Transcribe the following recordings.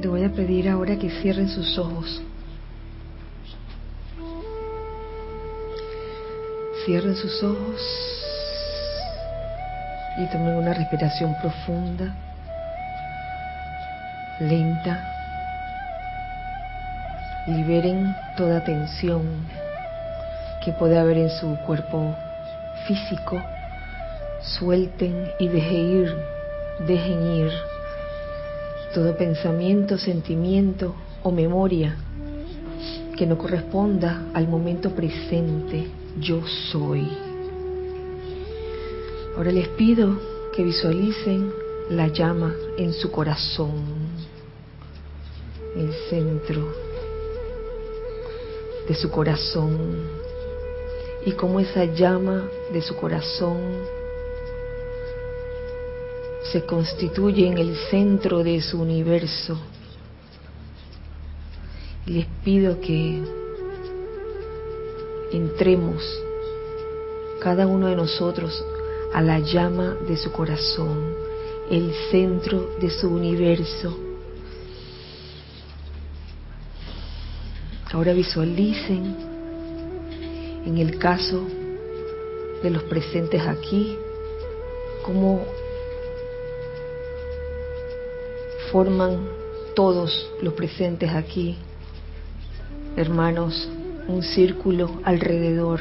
Le voy a pedir ahora que cierren sus ojos. Cierren sus ojos y tomen una respiración profunda, lenta. Liberen toda tensión que puede haber en su cuerpo físico. Suelten y dejen ir, dejen ir todo pensamiento, sentimiento o memoria que no corresponda al momento presente, yo soy. Ahora les pido que visualicen la llama en su corazón, el centro de su corazón, y cómo esa llama de su corazón se constituye en el centro de su universo. Les pido que entremos cada uno de nosotros a la llama de su corazón, el centro de su universo. Ahora visualicen, en el caso de los presentes aquí, cómo forman todos los presentes aquí, hermanos, un círculo alrededor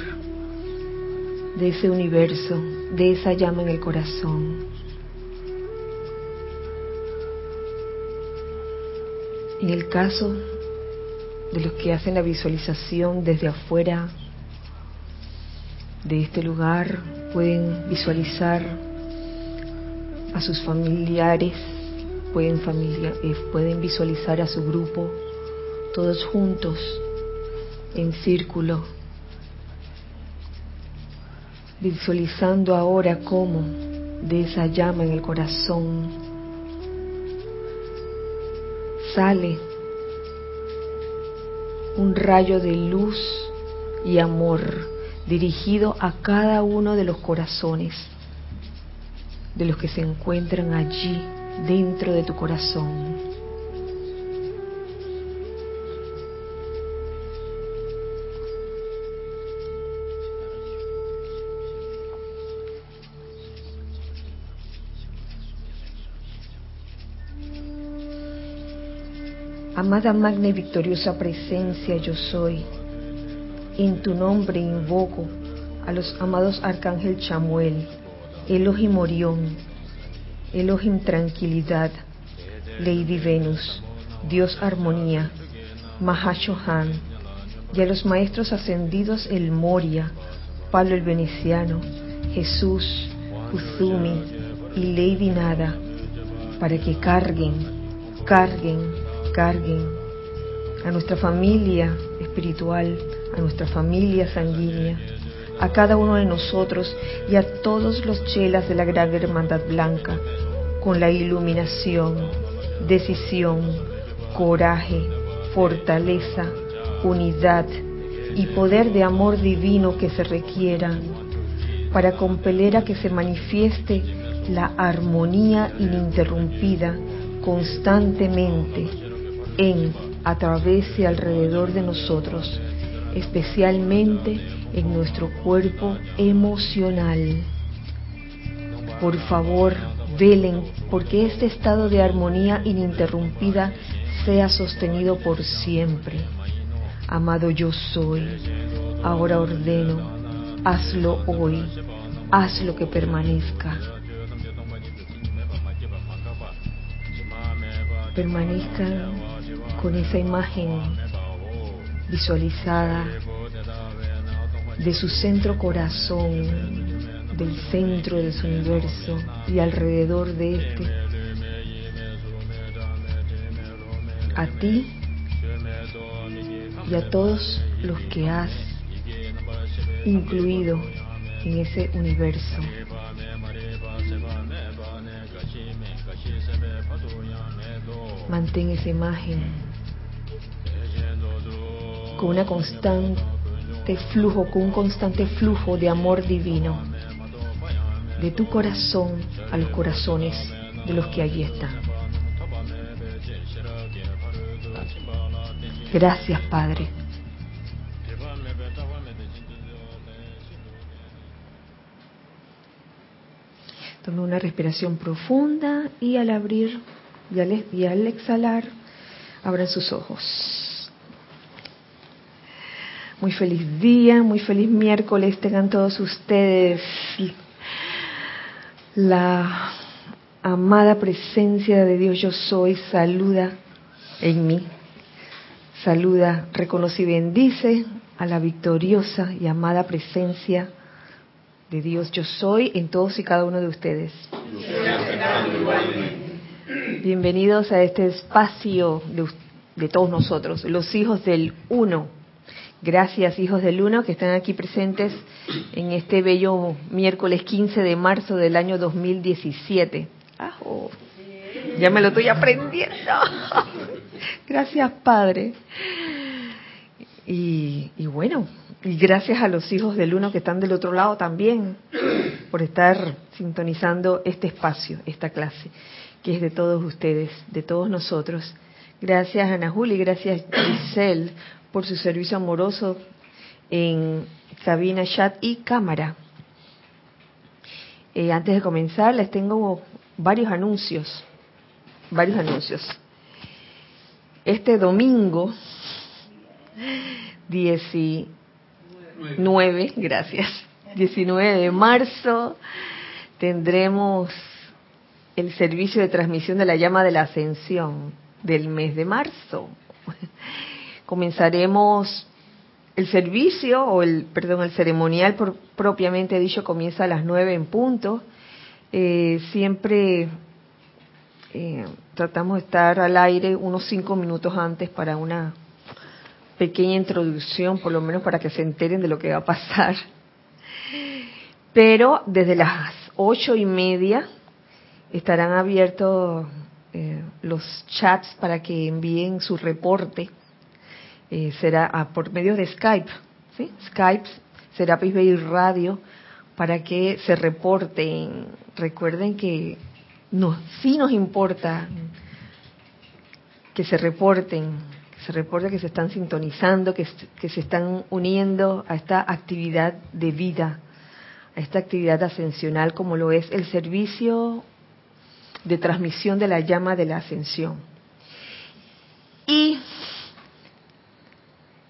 de ese universo, de esa llama en el corazón. En el caso de los que hacen la visualización desde afuera de este lugar, pueden visualizar a sus familiares pueden, familia, eh, pueden visualizar a su grupo todos juntos en círculo, visualizando ahora cómo de esa llama en el corazón sale un rayo de luz y amor dirigido a cada uno de los corazones de los que se encuentran allí dentro de tu corazón. Amada magna y victoriosa presencia yo soy, en tu nombre invoco a los amados Arcángel Chamuel, Elohim Orión, Elohim Tranquilidad, Lady Venus, Dios Armonía, Mahashohan, y a los maestros ascendidos El Moria, Palo el Veneciano, Jesús, Kuzumi y Lady Nada, para que carguen, carguen, carguen a nuestra familia espiritual, a nuestra familia sanguínea, a cada uno de nosotros y a todos los chelas de la Gran Hermandad Blanca, con la iluminación, decisión, coraje, fortaleza, unidad y poder de amor divino que se requiera para compeler a que se manifieste la armonía ininterrumpida constantemente en, a través y alrededor de nosotros, especialmente en nuestro cuerpo emocional. Por favor, velen porque este estado de armonía ininterrumpida sea sostenido por siempre. Amado yo soy, ahora ordeno, hazlo hoy, hazlo que permanezca. Permanezcan con esa imagen visualizada de su centro corazón, del centro de su universo y alrededor de este. A ti y a todos los que has incluido en ese universo. Mantén esa imagen con una constante flujo, con un constante flujo de amor divino, de tu corazón a los corazones de los que allí están. Gracias, Padre. Tome una respiración profunda y al abrir y al, y al exhalar, abran sus ojos. Muy feliz día, muy feliz miércoles tengan todos ustedes. La amada presencia de Dios yo soy saluda en mí. Saluda, reconoce y bendice a la victoriosa y amada presencia de Dios yo soy en todos y cada uno de ustedes. Bienvenidos a este espacio de, de, todos nosotros, los hijos del uno. Gracias hijos del uno que están aquí presentes en este bello miércoles 15 de marzo del año 2017. ya me lo estoy aprendiendo. Gracias Padre. Y, y, bueno, y gracias a los hijos del uno que están del otro lado también por estar sintonizando este espacio, esta clase, que es de todos ustedes, de todos nosotros. Gracias Ana Juli, gracias Giselle por su servicio amoroso en cabina, chat y cámara. Eh, antes de comenzar, les tengo varios anuncios, varios anuncios. Este domingo 19, gracias. 19 de marzo tendremos el servicio de transmisión de la llama de la ascensión del mes de marzo. Comenzaremos el servicio o el perdón, el ceremonial propiamente dicho comienza a las 9 en punto. Eh, siempre eh, tratamos de estar al aire unos cinco minutos antes para una pequeña introducción, por lo menos para que se enteren de lo que va a pasar. Pero desde las ocho y media estarán abiertos eh, los chats para que envíen su reporte. Eh, será por medio de Skype, ¿sí? Skype, Serapis Bay Radio, para que se reporten. Recuerden que no, sí nos importa que se reporten se reporta que se están sintonizando, que, que se están uniendo a esta actividad de vida, a esta actividad ascensional como lo es el servicio de transmisión de la llama de la ascensión. Y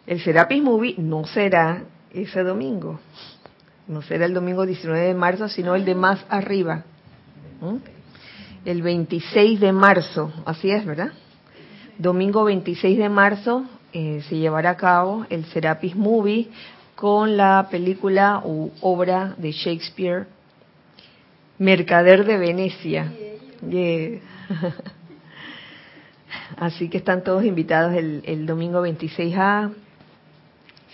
el Serapis Movie no será ese domingo, no será el domingo 19 de marzo, sino el de más arriba, el 26 de marzo, así es, ¿verdad? Domingo 26 de marzo eh, se llevará a cabo el Serapis Movie con la película u obra de Shakespeare Mercader de Venecia. Así que están todos invitados el, domingo 26 a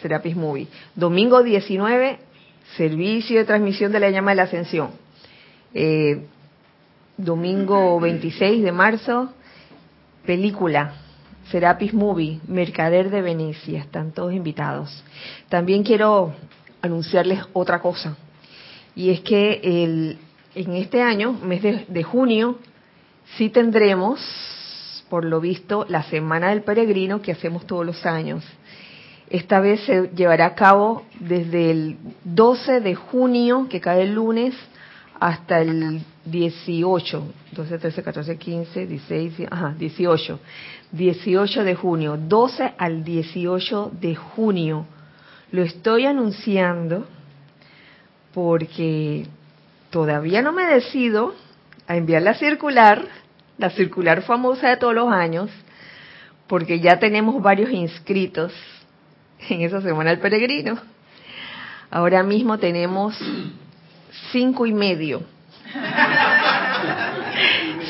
Serapis Movie. Domingo 19, servicio de transmisión de la llama de la ascensión. Eh, domingo 26 de marzo, película Serapis Movie, Mercader de Venecia, están todos invitados. También quiero anunciarles otra cosa, y es que el, en este año, mes de, junio, sí tendremos, por lo visto, la Semana del Peregrino que hacemos todos los años. Esta vez se llevará a cabo desde el 12 de junio, que cae el lunes, hasta el 18, 12, 13, 14, 15, 16, ajá, 18. 18 de junio, 12 al 18 de junio. Lo estoy anunciando porque todavía no me decido a enviar la circular, la circular famosa de todos los años, porque ya tenemos varios inscritos en esa semana del peregrino. Ahora mismo tenemos cinco y medio.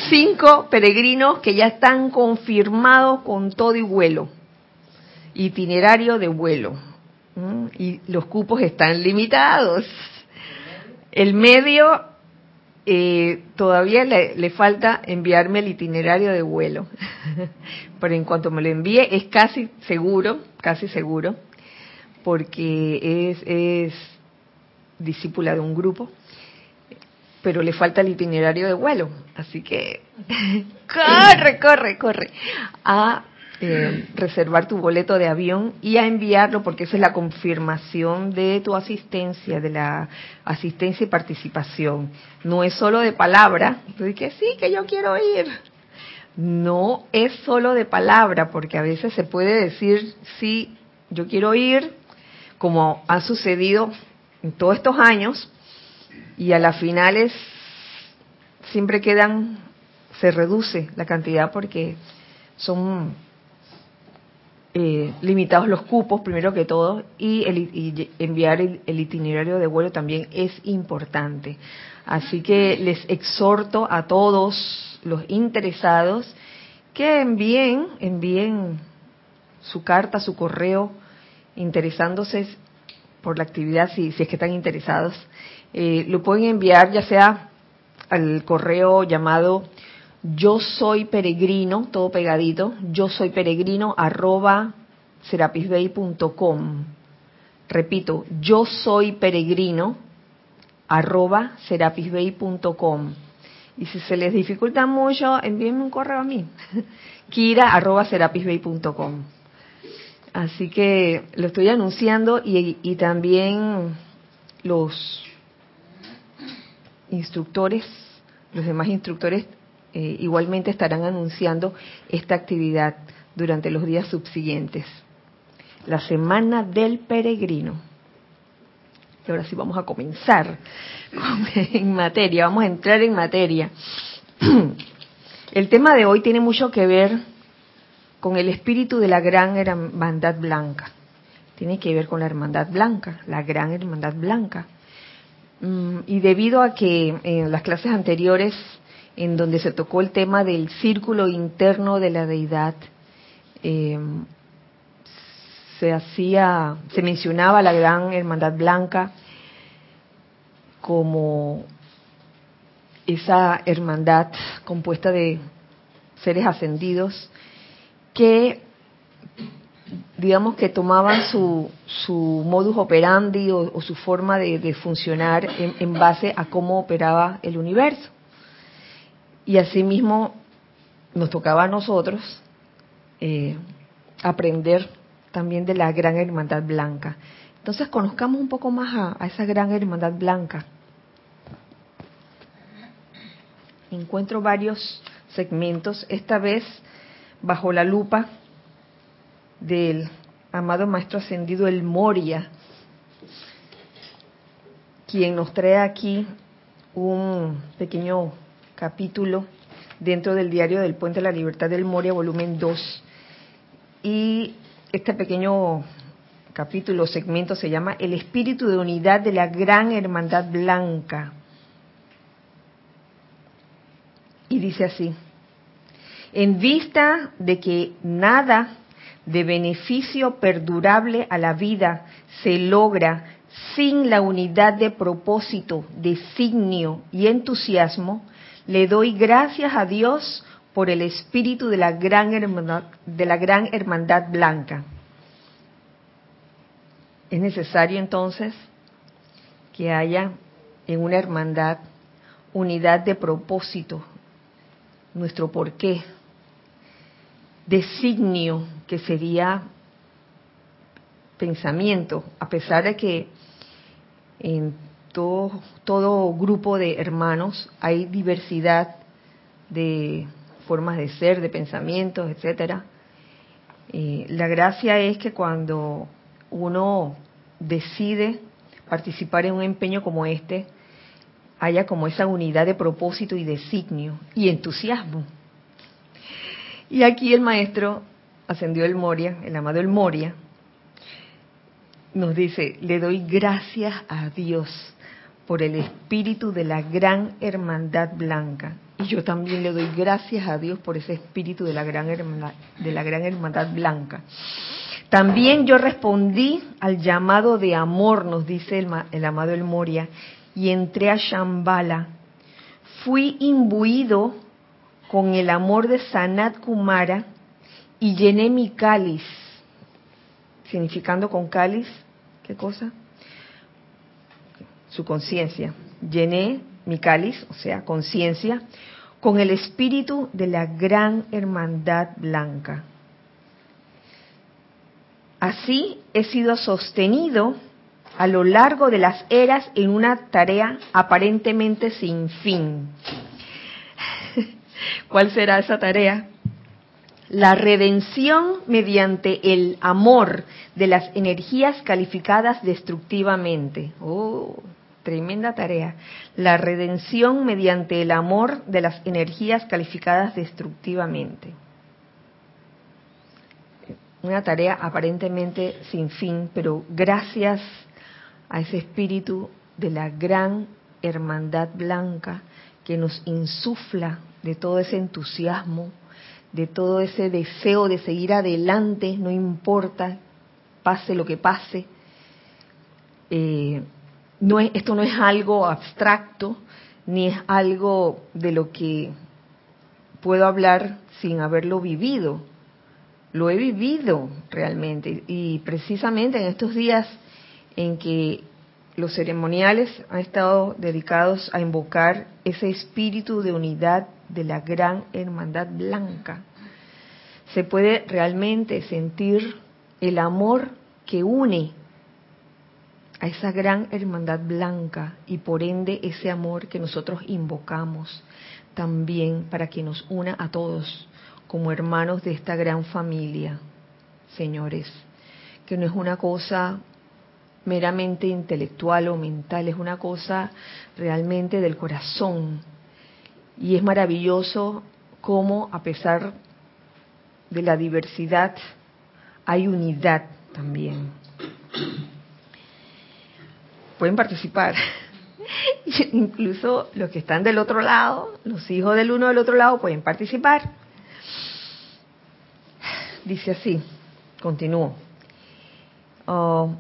Cinco peregrinos que ya están confirmados con todo y vuelo, itinerario de vuelo. Y los cupos están limitados. El medio eh, todavía le, le, falta enviarme el itinerario de vuelo, pero en cuanto me lo envíe es casi seguro, casi seguro, porque es, es discípula de un grupo pero le falta el itinerario de vuelo. Así que corre, corre, corre a eh, reservar tu boleto de avión y a enviarlo porque esa es la confirmación de tu asistencia, de la asistencia y participación. No es solo de palabra, que sí, que yo quiero ir. No es solo de palabra, porque a veces se puede decir, sí, yo quiero ir, como ha sucedido en todos estos años, y a las finales siempre quedan, se reduce la cantidad porque son eh, limitados los cupos, primero que todo, y, el, enviar el, itinerario de vuelo también es importante. Así que les exhorto a todos los interesados que envíen, envíen su carta, su correo, interesándose por la actividad, si, si es que están interesados, eh, lo pueden enviar ya sea al correo llamado yo soy peregrino, todo pegadito, yo soy peregrino arroba serapisbay.com. Repito, yo soy peregrino arroba. Y si se les dificulta mucho, envíenme un correo a mí, kira arroba serapisbay.com. Así que lo estoy anunciando y también los instructores, los demás instructores eh, igualmente estarán anunciando esta actividad durante los días subsiguientes. La Semana del Peregrino. Y ahora sí vamos a comenzar en materia, vamos a entrar en materia. El tema de hoy tiene mucho que ver con el espíritu de la gran hermandad blanca. Tiene que ver con la hermandad blanca, la gran hermandad blanca. Mm, y debido a que en las clases anteriores, en donde se tocó el tema del círculo interno de la deidad, eh, se hacía, se mencionaba la gran hermandad blanca como esa hermandad compuesta de seres ascendidos que digamos que tomaban su, su modus operandi o, su forma de, funcionar en, base a cómo operaba el universo. Y asimismo nos tocaba a nosotros eh, aprender también de la gran hermandad blanca. Entonces conozcamos un poco más a, a esa gran hermandad blanca. Encuentro varios segmentos, esta vez bajo la lupa del amado Maestro Ascendido el Moria, quien nos trae aquí un pequeño capítulo dentro del diario del Puente de la Libertad del Moria, volumen 2. Y este pequeño capítulo, segmento, se llama El espíritu de unidad de la gran hermandad blanca. Y dice así, en vista de que nada de beneficio perdurable a la vida se logra sin la unidad de propósito, designio y entusiasmo, le doy gracias a Dios por el espíritu de la gran hermandad, de la gran hermandad blanca. Es necesario entonces que haya en una hermandad unidad de propósito, nuestro porqué, designio que sería pensamiento, a pesar de que en todo, todo grupo de hermanos hay diversidad de formas de ser, de pensamientos, etcétera. Eh, la gracia es que cuando uno decide participar en un empeño como este, haya como esa unidad de propósito y designio y entusiasmo. Y aquí el maestro ascendió el Moria, el amado el Moria, nos dice, le doy gracias a Dios por el espíritu de la gran hermandad blanca. Y yo también le doy gracias a Dios por ese espíritu de la gran hermandad, de la gran hermandad blanca. También yo respondí al llamado de amor, nos dice el, el amado el Moria, y entré a Shambhala. Fui imbuido con el amor de Sanat Kumara y llené mi cáliz, significando con cáliz, ¿qué cosa? Su conciencia. Llené mi cáliz, o sea, conciencia, con el espíritu de la gran hermandad blanca. Así he sido sostenido a lo largo de las eras en una tarea aparentemente sin fin. ¿Cuál será esa tarea? La redención mediante el amor de las energías calificadas destructivamente. Oh, tremenda tarea. La redención mediante el amor de las energías calificadas destructivamente. Una tarea aparentemente sin fin, pero gracias a ese espíritu de la gran hermandad blanca que nos insufla de todo ese entusiasmo, de todo ese deseo de seguir adelante, no importa, pase lo que pase. Eh, no es, esto no es algo abstracto, ni es algo de lo que puedo hablar sin haberlo vivido. Lo he vivido realmente y precisamente en estos días en que los ceremoniales han estado dedicados a invocar ese espíritu de unidad de la gran hermandad blanca. Se puede realmente sentir el amor que une a esa gran hermandad blanca y por ende ese amor que nosotros invocamos también para que nos una a todos como hermanos de esta gran familia, señores, que no es una cosa meramente intelectual o mental, es una cosa realmente del corazón. Y es maravilloso cómo a pesar de la diversidad hay unidad también. Pueden participar. Incluso los que están del otro lado, los hijos del uno del otro lado, pueden participar. Dice así, continúo. Oh,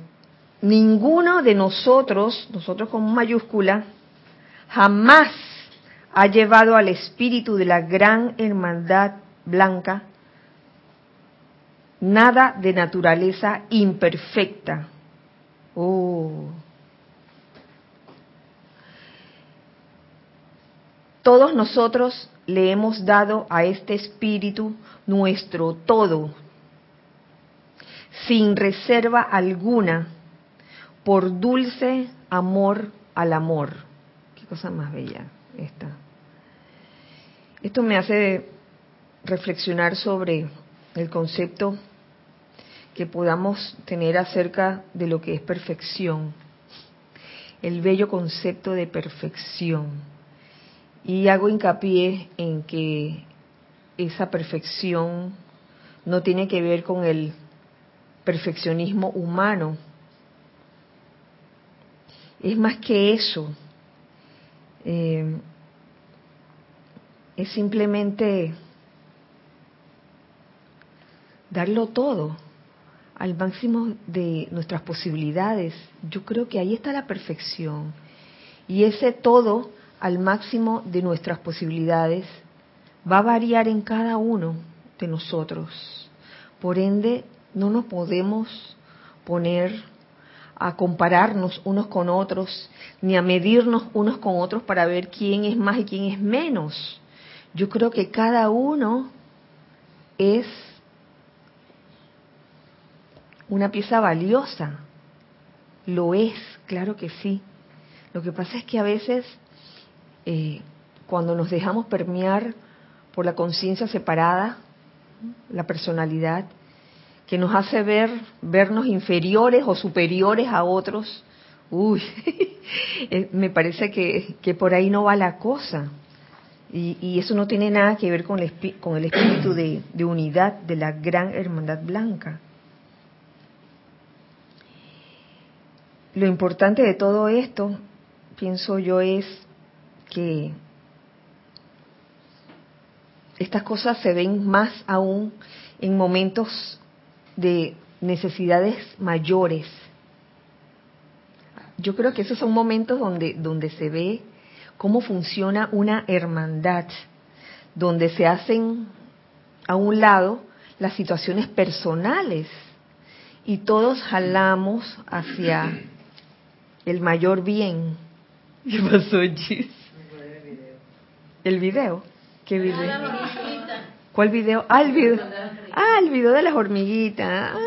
ninguno de nosotros, nosotros con mayúscula, jamás ha llevado al espíritu de la gran hermandad blanca nada de naturaleza imperfecta. Oh. Todos nosotros le hemos dado a este espíritu nuestro todo, sin reserva alguna, por dulce amor al amor. Qué cosa más bella esta. Esto me hace reflexionar sobre el concepto que podamos tener acerca de lo que es perfección, el bello concepto de perfección. Y hago hincapié en que esa perfección no tiene que ver con el perfeccionismo humano, es más que eso. Eh, es simplemente darlo todo al máximo de nuestras posibilidades. Yo creo que ahí está la perfección. Y ese todo al máximo de nuestras posibilidades va a variar en cada uno de nosotros. Por ende, no nos podemos poner a compararnos unos con otros, ni a medirnos unos con otros para ver quién es más y quién es menos. Yo creo que cada uno es una pieza valiosa. Lo es, claro que sí. Lo que pasa es que a veces, eh, cuando nos dejamos permear por la conciencia separada, la personalidad, que nos hace ver vernos inferiores o superiores a otros, uy, eh, me parece que, que, por ahí no va la cosa. Y, eso no tiene nada que ver con el, espíritu de unidad de la gran hermandad blanca. Lo importante de todo esto, pienso yo, es que estas cosas se ven más aún en momentos de necesidades mayores. Yo creo que esos son momentos donde, donde se ve cómo funciona una hermandad, donde se hacen a un lado las situaciones personales y todos jalamos hacia el mayor bien. ¿Qué pasó? ¿El video? ¿Qué video? ¿Cuál video? Ah, el video. Ah, el video de las hormiguitas. Ah,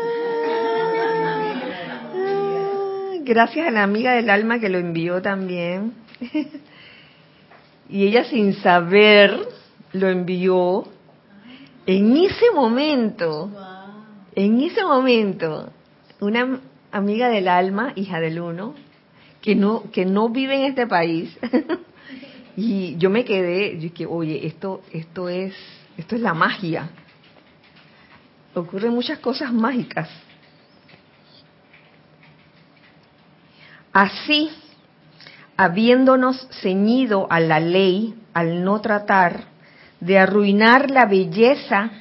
ah, gracias a la amiga del alma que lo envió también. y ella sin saber lo envió en ese momento. En ese momento, una amiga del alma, hija del uno, que no que no vive en este país. y yo me quedé, dije, oye, esto esto es esto es la magia. Ocurren muchas cosas mágicas. Así, habiéndonos ceñido a la ley al no tratar de arruinar la belleza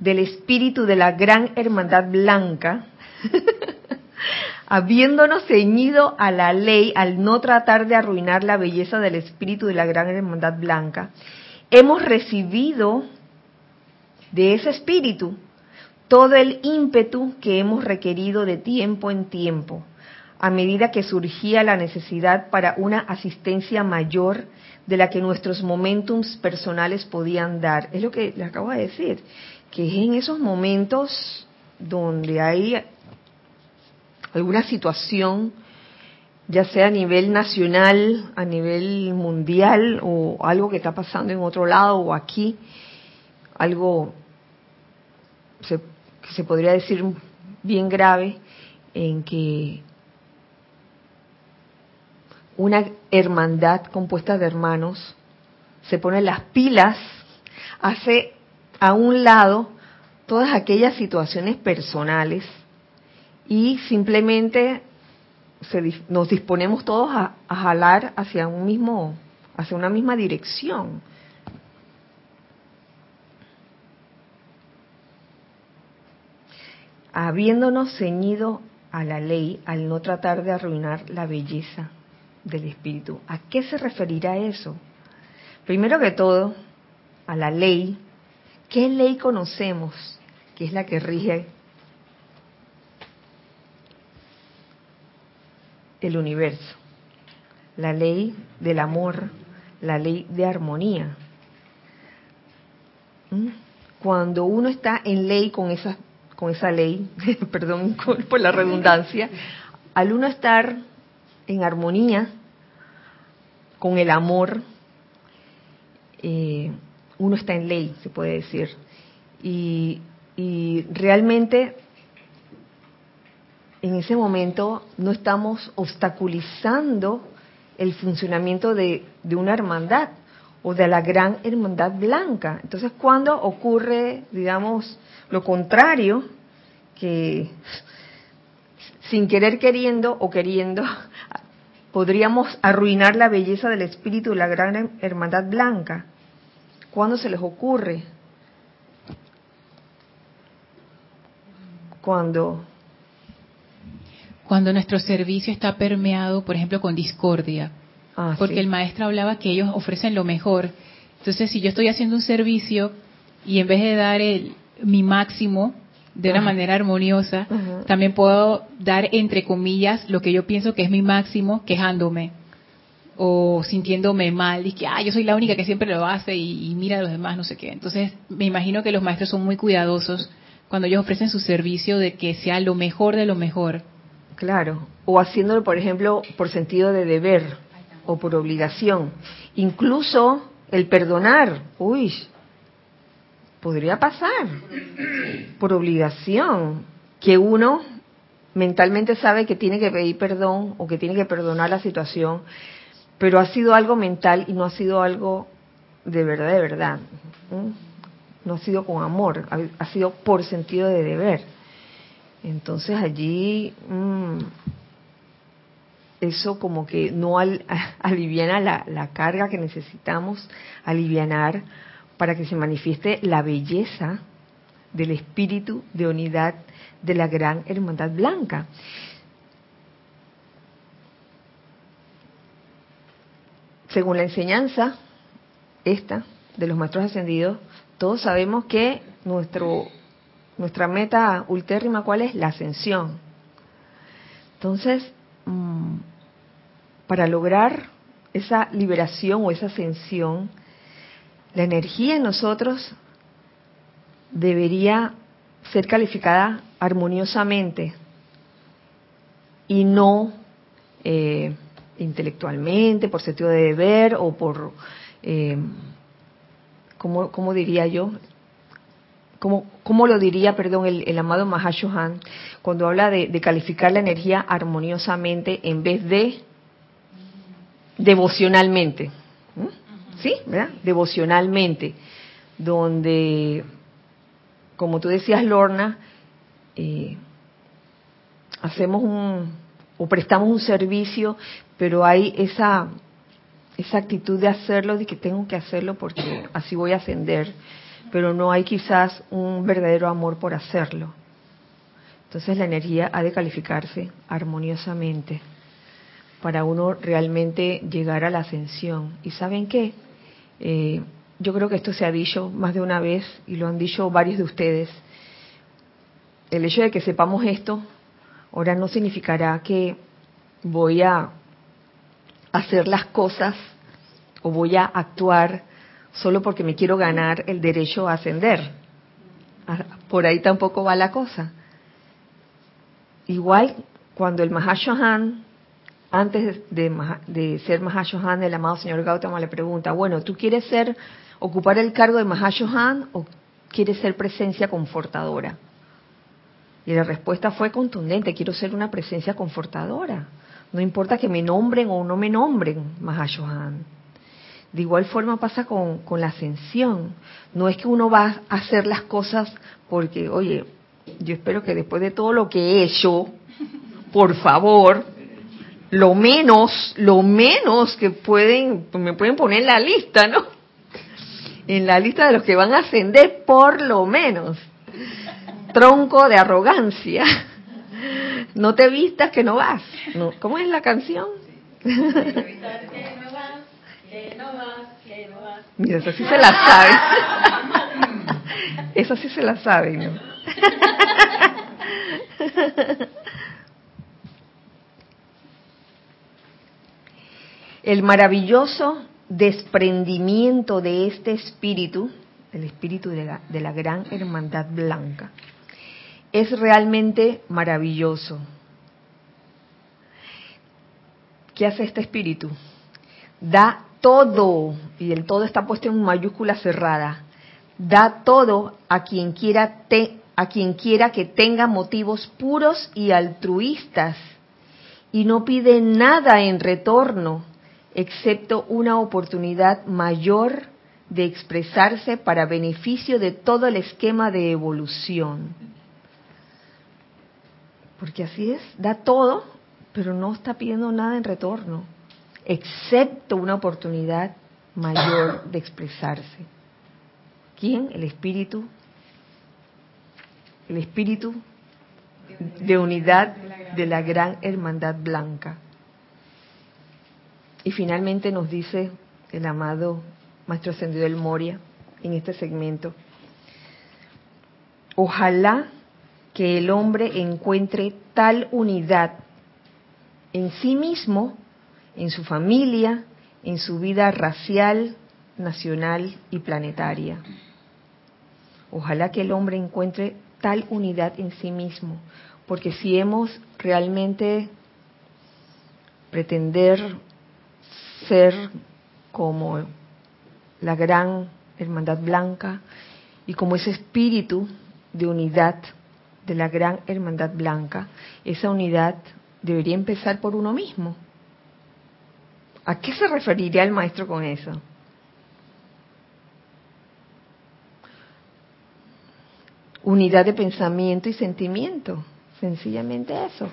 del espíritu de la gran hermandad blanca, habiéndonos ceñido a la ley al no tratar de arruinar la belleza del espíritu de la gran hermandad blanca, hemos recibido de ese espíritu todo el ímpetu que hemos requerido de tiempo en tiempo, a medida que surgía la necesidad para una asistencia mayor de la que nuestros momentums personales podían dar. Es lo que le acabo de decir, que es en esos momentos donde hay alguna situación, ya sea a nivel nacional, a nivel mundial o algo que está pasando en otro lado o aquí, algo se, que se podría decir bien grave, en que una hermandad compuesta de hermanos se pone las pilas, hace a un lado todas aquellas situaciones personales y simplemente nos disponemos todos a, a, jalar hacia un mismo, hacia una misma dirección. Habiéndonos ceñido a la ley al no tratar de arruinar la belleza del espíritu. ¿A qué se referirá eso? Primero que todo, a la ley. ¿Qué ley conocemos? Que es la que rige el universo, la ley del amor, la ley de armonía. ¿Mm? Cuando uno está en ley con esa, con esa ley, perdón por la redundancia, al uno estar en armonía con el amor, eh, uno está en ley, se puede decir. Y, y realmente en ese momento no estamos obstaculizando el funcionamiento de, una hermandad o de la gran hermandad blanca. Entonces, cuando ocurre, digamos, lo contrario, que sin querer queriendo o queriendo, podríamos arruinar la belleza del espíritu de la gran hermandad blanca. ¿Cuándo se les ocurre? Cuando cuando nuestro servicio está permeado, por ejemplo, con discordia. Ah, porque el maestro hablaba que ellos ofrecen lo mejor. Entonces, si yo estoy haciendo un servicio y en vez de dar el, mi máximo de una manera armoniosa, también puedo dar, entre comillas, lo que yo pienso que es mi máximo, quejándome o sintiéndome mal y que ah, yo soy la única que siempre lo hace y, y mira a los demás, no sé qué. Entonces, me imagino que los maestros son muy cuidadosos cuando ellos ofrecen su servicio de que sea lo mejor de lo mejor Claro, o haciéndolo, por ejemplo, por sentido de deber o por obligación. Incluso el perdonar, uy, podría pasar por obligación, que uno mentalmente sabe que tiene que pedir perdón o que tiene que perdonar la situación, pero ha sido algo mental y no ha sido algo de verdad, de verdad. No ha sido con amor, ha sido por sentido de deber. Entonces allí mm, eso como que no al, aliviana la, la, carga que necesitamos alivianar para que se manifieste la belleza del espíritu de unidad de la gran hermandad blanca. Según la enseñanza esta de los maestros ascendidos, todos sabemos que nuestro nuestra meta ultérrima, ¿cuál es? La ascensión. Entonces, mm, para lograr esa liberación o esa ascensión, La energía en nosotros debería ser calificada armoniosamente y no eh, intelectualmente, por sentido de deber o por, eh, ¿cómo, diría yo? ¿Cómo, ¿Cómo, lo diría, perdón, el, amado Mahashohan cuando habla de, de, calificar la energía armoniosamente en vez de devocionalmente? ¿Mm? ¿Sí? ¿Verdad? Devocionalmente, donde, como tú decías, Lorna, eh, hacemos un, o prestamos un servicio, pero hay esa, esa actitud de hacerlo, de que tengo que hacerlo porque así voy a ascender, pero no hay quizás un verdadero amor por hacerlo. Entonces la energía ha de calificarse armoniosamente para uno realmente llegar a la ascensión. ¿Y saben qué? Eh, yo creo que esto se ha dicho más de una vez y lo han dicho varios de ustedes. El hecho de que sepamos esto ahora no significará que voy a hacer las cosas o voy a actuar solo porque me quiero ganar el derecho a ascender. Ah, por ahí tampoco va la cosa. Igual cuando el Mahashohan, antes de, de ser Mahashohan, el amado señor Gautama le pregunta, bueno, ¿tú quieres ser, ocupar el cargo de Mahashohan o quieres ser presencia confortadora? Y la respuesta fue contundente, quiero ser una presencia confortadora. No importa que me nombren o no me nombren, Mahashohan. De igual forma pasa con, con la ascensión. No es que uno va a hacer las cosas porque, oye, yo espero que después de todo lo que he hecho, por favor, lo menos, lo menos que pueden, me pueden poner en la lista, ¿no? En la lista de los que van a ascender, por lo menos tronco de arrogancia. No te vistas que no vas. ¿Cómo es la canción? Mira, eso sí se la sabe. Eso sí se la sabe, ¿no? El maravilloso desprendimiento de este espíritu, el espíritu de la, de la gran hermandad blanca, es realmente maravilloso. ¿Qué hace este espíritu? Da todo, y el todo está puesto en mayúscula cerrada, da todo a quien quiera, a quien quiera que tenga motivos puros y altruistas y no pide nada en retorno excepto una oportunidad mayor de expresarse para beneficio de todo el esquema de evolución. Porque así es, da todo, pero no está pidiendo nada en retorno, excepto una oportunidad mayor de expresarse. ¿Quién? El espíritu. El espíritu de unidad de la gran hermandad blanca. Y finalmente nos dice el amado Maestro Ascendido del Moria en este segmento, ojalá que el hombre encuentre tal unidad en sí mismo, en su familia, en su vida racial, nacional y planetaria. Ojalá que el hombre encuentre tal unidad en sí mismo, porque si hemos realmente pretender ser como la gran hermandad blanca y como ese espíritu de unidad de la gran hermandad blanca, esa unidad debería empezar por uno mismo. ¿A qué se referiría el maestro con eso? Unidad de pensamiento y sentimiento, sencillamente eso.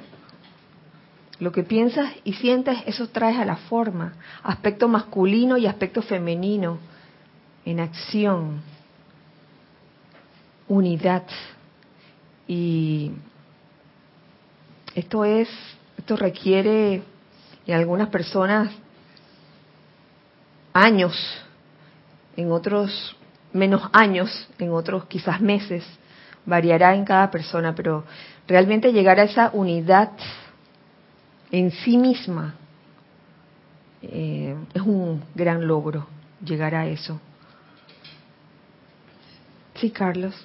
Lo que piensas y sientes, eso traes a la forma, aspecto masculino y aspecto femenino, en acción, unidad. Y esto es, esto requiere en algunas personas años, en otros menos años, en otros quizás meses, variará en cada persona, pero realmente llegar a esa unidad en sí misma eh, es un gran logro, llegar a eso. Sí, Carlos.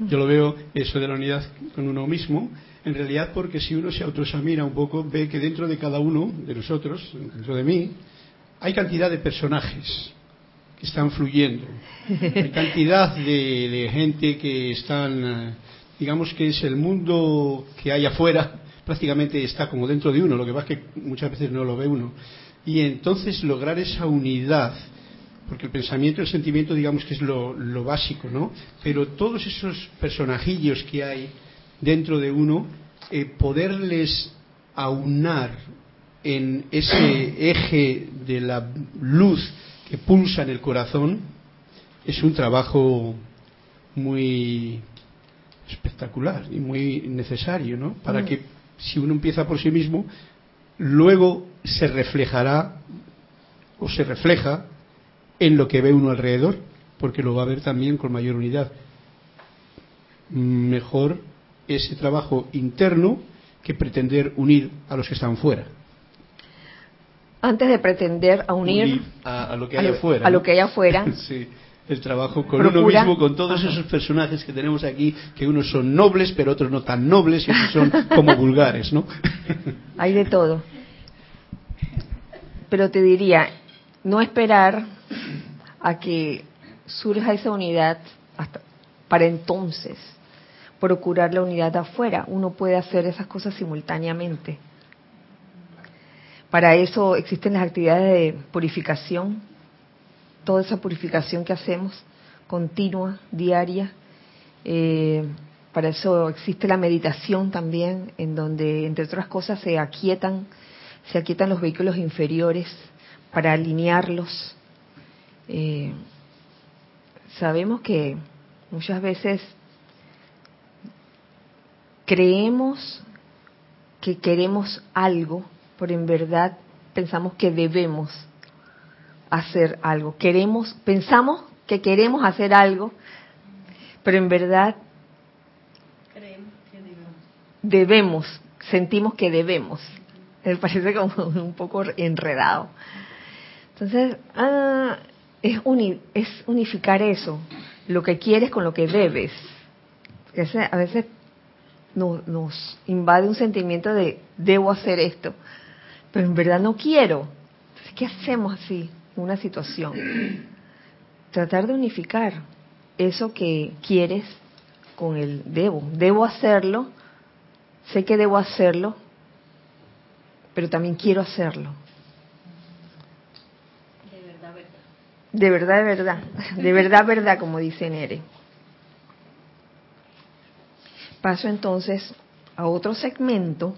Yo lo veo eso de la unidad con uno mismo, en realidad porque si uno se autoexamina un poco, ve que dentro de cada uno de nosotros, dentro de mí, hay cantidad de personajes que están fluyendo, hay cantidad de, gente que están, eh, digamos que es el mundo que hay afuera, prácticamente está como dentro de uno, lo que pasa es que muchas veces no lo ve uno. Y entonces lograr esa unidad porque el pensamiento y el sentimiento digamos que es lo, básico, ¿no? Pero todos esos personajillos que hay dentro de uno, eh, poderles aunar en ese eje de la luz que pulsa en el corazón, es un trabajo muy espectacular y muy necesario, ¿no? Para mm. que si uno empieza por sí mismo, luego se reflejará o se refleja en lo que ve uno alrededor, porque lo va a ver también con mayor unidad. Mejor ese trabajo interno que pretender unir a los que están fuera. Antes de pretender a unir, a, lo que hay afuera. A lo que hay afuera. sí, el trabajo con uno mismo, con todos esos personajes que tenemos aquí, que unos son nobles, pero otros no tan nobles y otros son como vulgares, ¿no? hay de todo. Pero te diría, no esperar a que surja esa unidad hasta para entonces procurar la unidad de afuera. Uno puede hacer esas cosas simultáneamente. Para eso existen las actividades de purificación, toda esa purificación que hacemos, continua, diaria. Eh, para eso existe la meditación también, en donde, entre otras cosas, se aquietan, se aquietan los vehículos inferiores para alinearlos eh, sabemos que muchas veces creemos que queremos algo, pero en verdad pensamos que debemos hacer algo. Queremos, pensamos que queremos hacer algo, pero en verdad debemos, sentimos que debemos. Me parece como un poco enredado. Entonces, ah, es, es unificar eso, lo que quieres con lo que debes. a veces nos, invade un sentimiento de debo hacer esto, pero en verdad no quiero. ¿qué hacemos así en una situación? Tratar de unificar eso que quieres con el debo. Debo hacerlo, sé que debo hacerlo, pero también quiero hacerlo. De verdad, de verdad. De verdad, verdad, como dice Nere. Paso entonces a otro segmento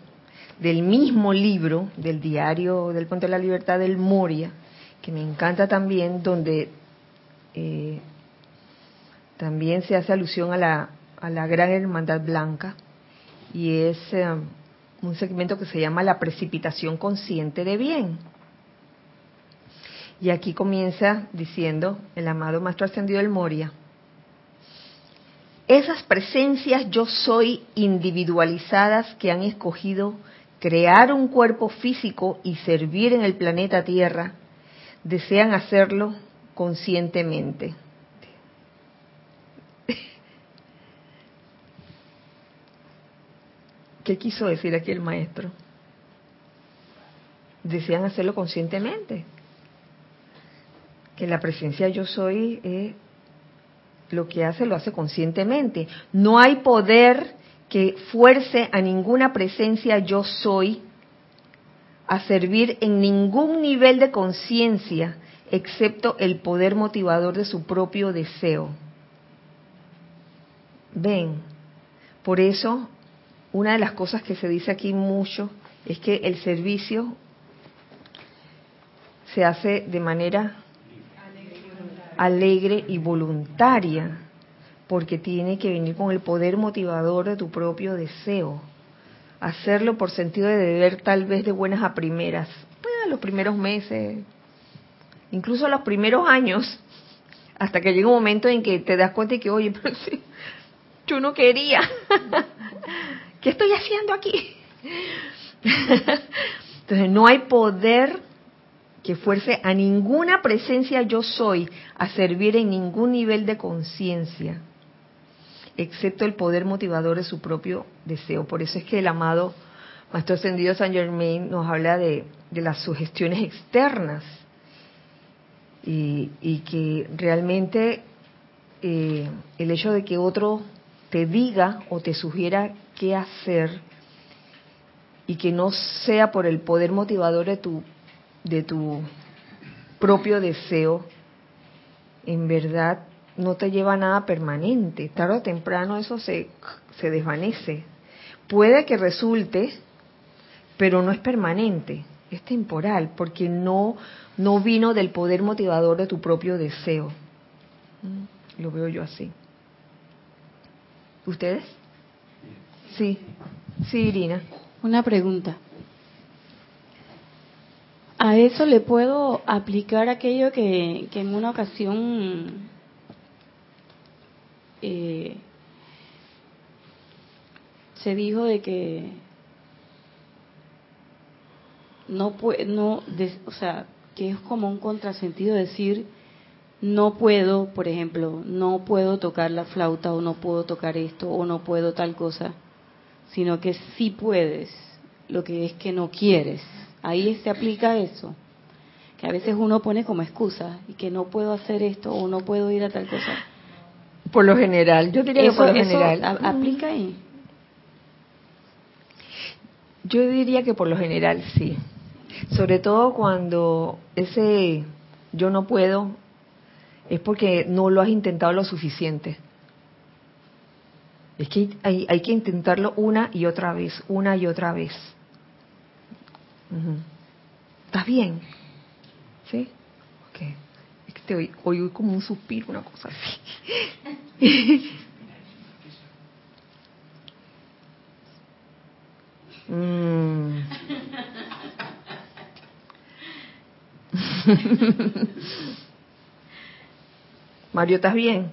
del mismo libro, del diario del Puente de la Libertad del Moria, que me encanta también, donde eh, también se hace alusión a la, a la Gran Hermandad Blanca, y es eh, un segmento que se llama La precipitación consciente de bien y aquí comienza diciendo el amado Maestro Ascendido del Moria. Esas presencias yo soy individualizadas que han escogido crear un cuerpo físico y servir en el planeta Tierra, desean hacerlo conscientemente. ¿Qué quiso decir aquí el maestro? Desean hacerlo conscientemente que la presencia yo soy eh, lo que hace lo hace conscientemente. No hay poder que fuerce a ninguna presencia yo soy a servir en ningún nivel de conciencia excepto el poder motivador de su propio deseo. Ven, por eso una de las cosas que se dice aquí mucho es que el servicio se hace de manera alegre y voluntaria, porque tiene que venir con el poder motivador de tu propio deseo. Hacerlo por sentido de deber tal vez de buenas a primeras, bueno, los primeros meses, incluso los primeros años, hasta que llega un momento en que te das cuenta de que, oye, pero sí, yo no quería. ¿Qué estoy haciendo aquí? Entonces no hay poder que fuerce a ninguna presencia yo soy a servir en ningún nivel de conciencia, excepto el poder motivador de su propio deseo. Por eso es que el amado Maestro Ascendido San Germain nos habla de, las sugestiones externas y, que realmente eh, el hecho de que otro te diga o te sugiera qué hacer y que no sea por el poder motivador de tu de tu propio deseo, en verdad no te lleva a nada permanente. Tarde o temprano eso se, se desvanece. Puede que resulte, pero no es permanente, es temporal, porque no, no vino del poder motivador de tu propio deseo. Mm, lo veo yo así. ¿Ustedes? Sí, sí, Irina. Una pregunta a eso le puedo aplicar aquello que, en una ocasión eh, se dijo de que no puede, no, o sea, que es como un contrasentido decir no puedo, por ejemplo, no puedo tocar la flauta o no puedo tocar esto o no puedo tal cosa, sino que sí puedes, lo que es que no quieres. Ahí se aplica eso, que a veces uno pone como excusa y que no puedo hacer esto o no puedo ir a tal cosa. Por lo general, yo diría que por lo general. ¿Aplica ahí? Yo diría que por lo general sí. Sobre todo cuando ese yo no puedo es porque no lo has intentado lo suficiente. Es que hay, hay que intentarlo una y otra vez, una y otra vez. ¿Estás bien? ¿Sí? Ok. Te oí, como un suspiro, una cosa así. mm. Mario, ¿estás bien?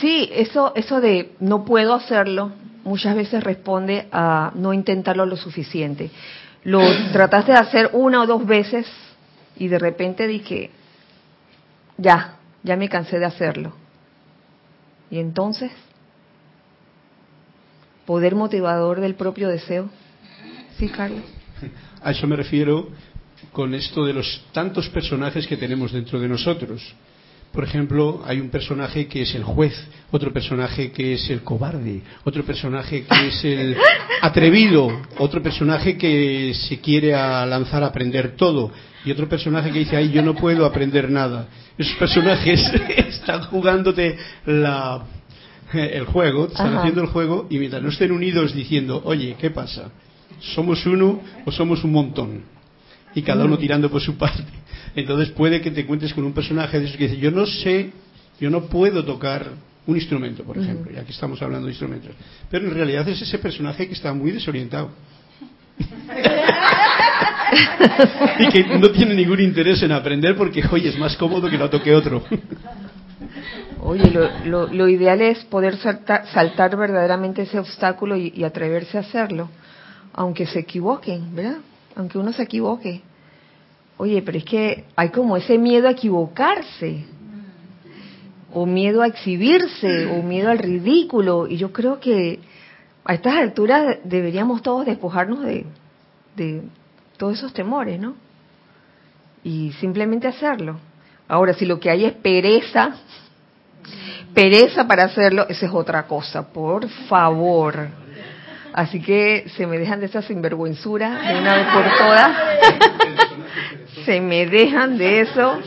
Sí, eso, eso de no puedo hacerlo, muchas veces responde a no intentarlo lo suficiente. Lo trataste de hacer una o dos veces y de repente dije, ya, ya me cansé de hacerlo. Y entonces, poder motivador del propio deseo. Sí, Carlos. A eso me refiero con esto de los tantos personajes que tenemos dentro de nosotros por ejemplo, hay un personaje que es el juez, otro personaje que es el cobarde, otro personaje que es el atrevido, otro personaje que se quiere lanzar a aprender todo y otro personaje que dice, ay, yo no puedo aprender nada. Esos personajes están jugándote la, el juego, están haciendo el juego y mientras no estén unidos diciendo, oye, ¿qué pasa? ¿Somos uno o somos un montón? Y cada uno tirando por su parte entonces puede que te encuentres con un personaje de esos que dice, yo no sé, yo no puedo tocar un instrumento, por ejemplo, ya que estamos hablando de instrumentos. Pero en realidad es ese personaje que está muy desorientado. y que no tiene ningún interés en aprender porque, oye, es más cómodo que lo toque otro. Oye, lo, ideal es poder saltar, verdaderamente ese obstáculo y, y, atreverse a hacerlo, aunque se equivoquen, ¿verdad? Aunque uno se equivoque. Oye, pero es que hay como ese miedo a equivocarse, o miedo a exhibirse, o miedo al ridículo. Y yo creo que a estas alturas deberíamos todos despojarnos de, de todos esos temores, ¿no? Y simplemente hacerlo. Ahora, si lo que hay es pereza, pereza para hacerlo, esa es otra cosa, por favor. Así que se me dejan de esa sinvergüenzura de una vez por todas. se me dejan de eso.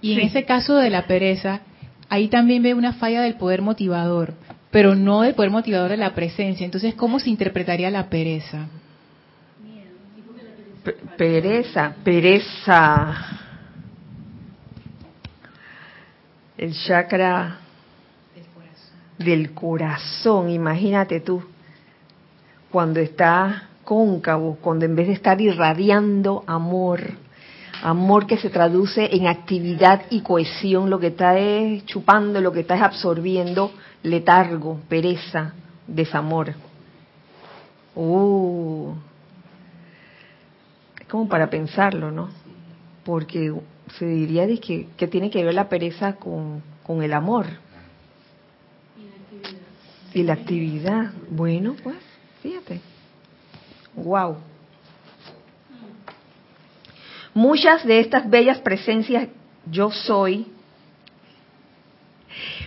y en ese caso de la pereza, ahí también ve una falla del poder motivador, pero no del poder motivador de la presencia. Entonces, ¿cómo se interpretaría la pereza? pereza, pereza. El chakra del corazón, imagínate tú, cuando está cóncavo, cuando en vez de estar irradiando amor, amor que se traduce en actividad y cohesión, lo que está es chupando, lo que está es absorbiendo letargo, pereza, desamor. Uh, es como para pensarlo, ¿no? Porque se diría que, que tiene que ver la pereza con, con el amor. Y la actividad. Bueno, pues, fíjate. Wow. Muchas de estas bellas presencias yo soy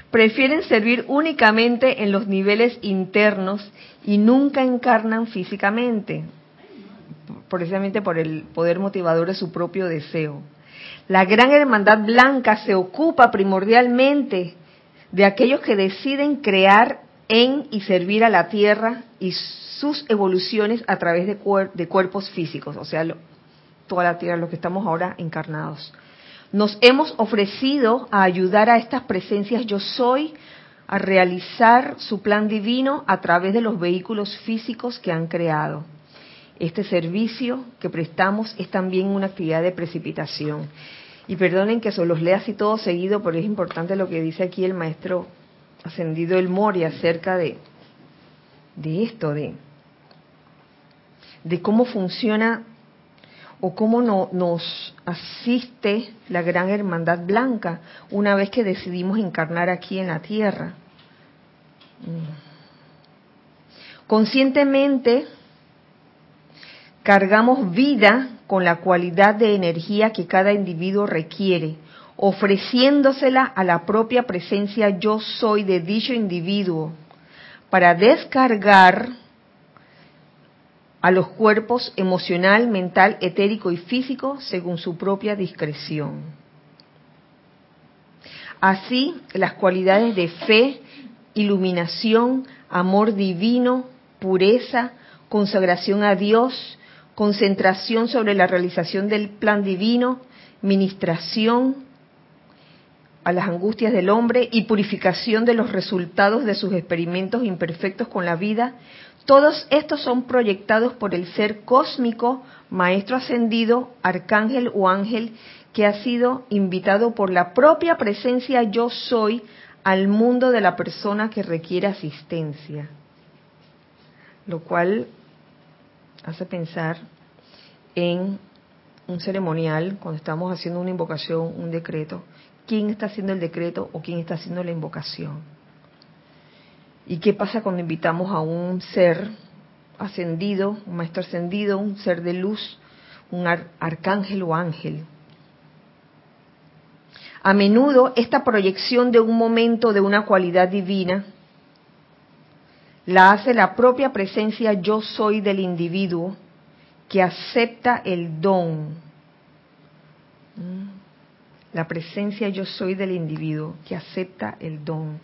prefieren servir únicamente en los niveles internos y nunca encarnan físicamente, precisamente por el poder motivador de su propio deseo. La gran hermandad blanca se ocupa primordialmente de aquellos que deciden crear en y servir a la tierra y sus evoluciones a través de, cuerpos físicos, o sea, toda la tierra, los que estamos ahora encarnados. Nos hemos ofrecido a ayudar a estas presencias yo soy a realizar su plan divino a través de los vehículos físicos que han creado. Este servicio que prestamos es también una actividad de precipitación. Y perdonen que se los lea así todo seguido, pero es importante lo que dice aquí el maestro ascendido el Mori acerca de, de esto, de, de cómo funciona o cómo no, nos asiste la gran hermandad blanca una vez que decidimos encarnar aquí en la tierra. Mm. Conscientemente cargamos vida con la cualidad de energía que cada individuo requiere, ofreciéndosela a la propia presencia yo soy de dicho individuo para descargar a los cuerpos emocional, mental, etérico y físico según su propia discreción. Así, las cualidades de fe, iluminación, amor divino, pureza, consagración a Dios, concentración sobre la realización del plan divino, ministración a las angustias del hombre y purificación de los resultados de sus experimentos imperfectos con la vida todos estos son proyectados por el ser cósmico, maestro ascendido, arcángel o ángel, que ha sido invitado por la propia presencia yo soy al mundo de la persona que requiere asistencia. Lo cual hace pensar en un ceremonial, cuando estamos haciendo una invocación, un decreto, quién está haciendo el decreto o quién está haciendo la invocación. ¿Y qué pasa cuando invitamos a un ser ascendido, un maestro ascendido, un ser de luz, un arcángel o ángel? A menudo esta proyección de un momento de una cualidad divina la hace la propia presencia yo soy del individuo que acepta el don. La presencia yo soy del individuo que acepta el don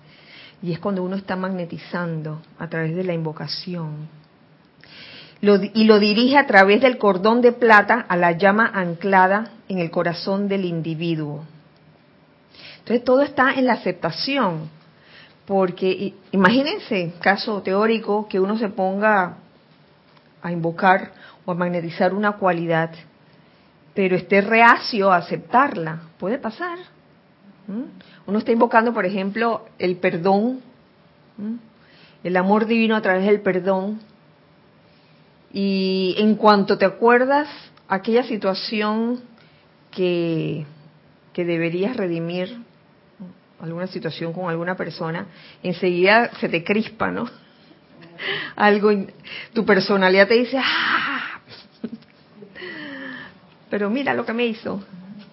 y es cuando uno está magnetizando a través de la invocación. y lo dirige a través del cordón de plata a la llama anclada en el corazón del individuo. Entonces todo está en la aceptación, porque imagínense, caso teórico, que uno se ponga a invocar o a magnetizar una cualidad, pero esté reacio a aceptarla. Puede pasar. Uno está invocando, por ejemplo, el perdón, el amor divino a través del perdón. Y en cuanto te acuerdas aquella situación que, que deberías redimir, alguna situación con alguna persona, enseguida se te crispa, ¿no? Algo, tu personalidad te dice, ¡ah! Pero mira lo que me hizo.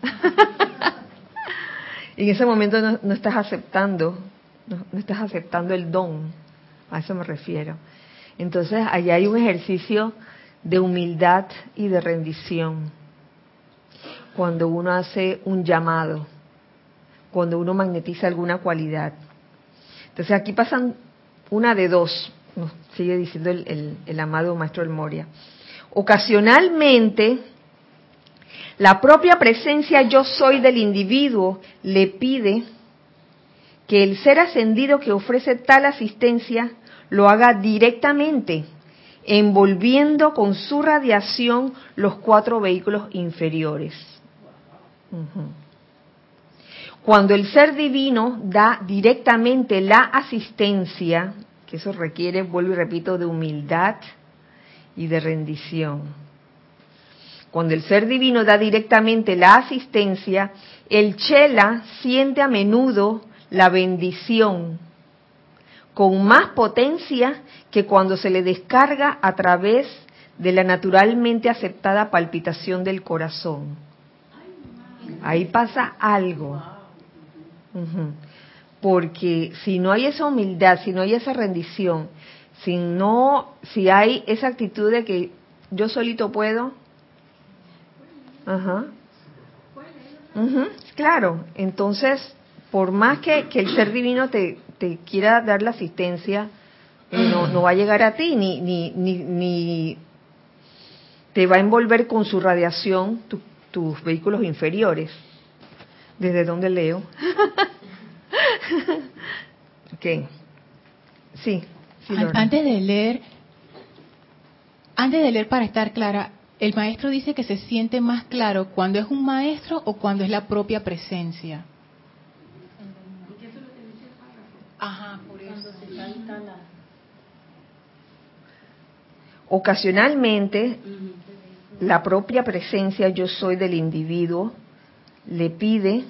en ese momento no, estás aceptando, no, estás aceptando el don, a eso me refiero. Entonces, allá hay un ejercicio de humildad y de rendición. Cuando uno hace un llamado, cuando uno magnetiza alguna cualidad. Entonces, aquí pasan una de dos, sigue diciendo el, el amado Maestro El Moria. Ocasionalmente, la propia presencia yo soy del individuo le pide que el ser ascendido que ofrece tal asistencia lo haga directamente, envolviendo con su radiación los cuatro vehículos inferiores. Cuando el ser divino da directamente la asistencia, que eso requiere, vuelvo y repito, de humildad, y de rendición. Cuando el ser divino da directamente la asistencia, el chela siente a menudo la bendición con más potencia que cuando se le descarga a través de la naturalmente aceptada palpitación del corazón. Ahí pasa algo. Porque si no hay esa humildad, si no hay esa rendición, si no, si hay esa actitud de que yo solito puedo, ajá, claro, entonces, por más que, que el ser divino te, te, quiera dar la asistencia, no, no va a llegar a ti, ni, ni, ni, ni te va a envolver con su radiación tus vehículos inferiores. ¿Desde dónde leo? ok. Sí. antes de leer, antes de leer para estar clara, el maestro dice que se siente más claro cuando es un maestro o cuando es la propia presencia. Ajá, por eso. Ocasionalmente, la propia presencia yo soy del individuo le pide,